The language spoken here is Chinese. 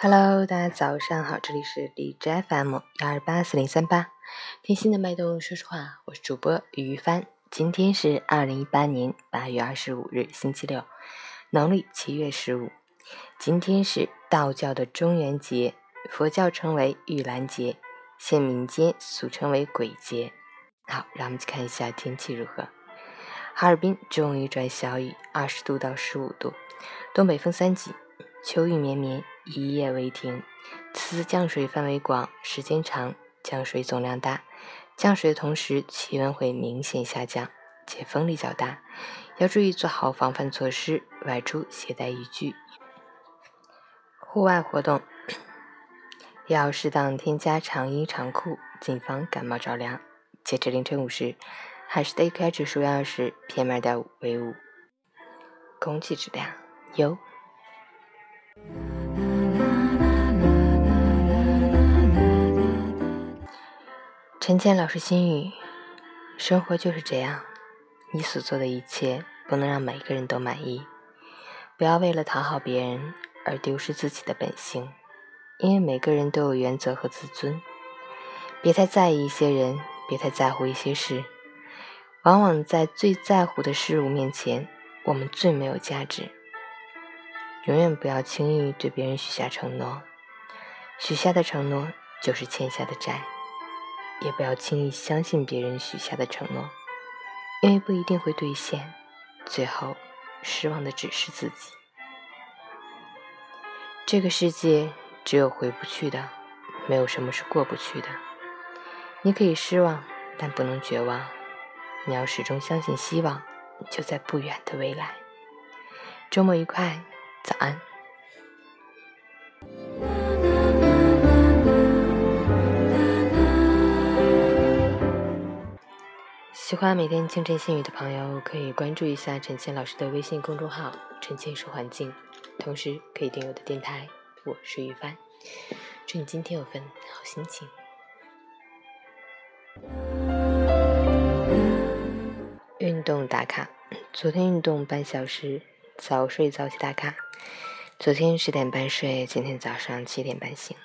Hello，大家早上好，这里是荔枝 FM 幺二八四零三八，听心的脉动，说实话，我是主播于帆。今天是二零一八年八月二十五日，星期六，农历七月十五。今天是道教的中元节，佛教称为玉兰节，现民间俗称为鬼节。好，让我们去看一下天气如何。哈尔滨终于转小雨，二十度到十五度，东北风三级，秋雨绵绵。一夜未停，此次降水范围广，时间长，降水总量大。降水的同时，气温会明显下降，且风力较大，要注意做好防范措施，外出携带雨具。户外活动要适当添加长衣长裤，谨防感冒着凉。截至凌晨五时，海市的 AQI 指数幺是 PM 二点五为五，空气质量优。陈谦老师心语：生活就是这样，你所做的一切不能让每个人都满意。不要为了讨好别人而丢失自己的本性，因为每个人都有原则和自尊。别太在意一些人，别太在乎一些事。往往在最在乎的事物面前，我们最没有价值。永远不要轻易对别人许下承诺，许下的承诺就是欠下的债。也不要轻易相信别人许下的承诺，因为不一定会兑现，最后失望的只是自己。这个世界只有回不去的，没有什么是过不去的。你可以失望，但不能绝望。你要始终相信，希望就在不远的未来。周末愉快，早安。喜欢每天清晨心语的朋友，可以关注一下陈倩老师的微信公众号“陈倩说环境”，同时可以订阅我的电台。我是于帆，祝你今天有份好心情。运动打卡，昨天运动半小时，早睡早起打卡。昨天十点半睡，今天早上七点半醒。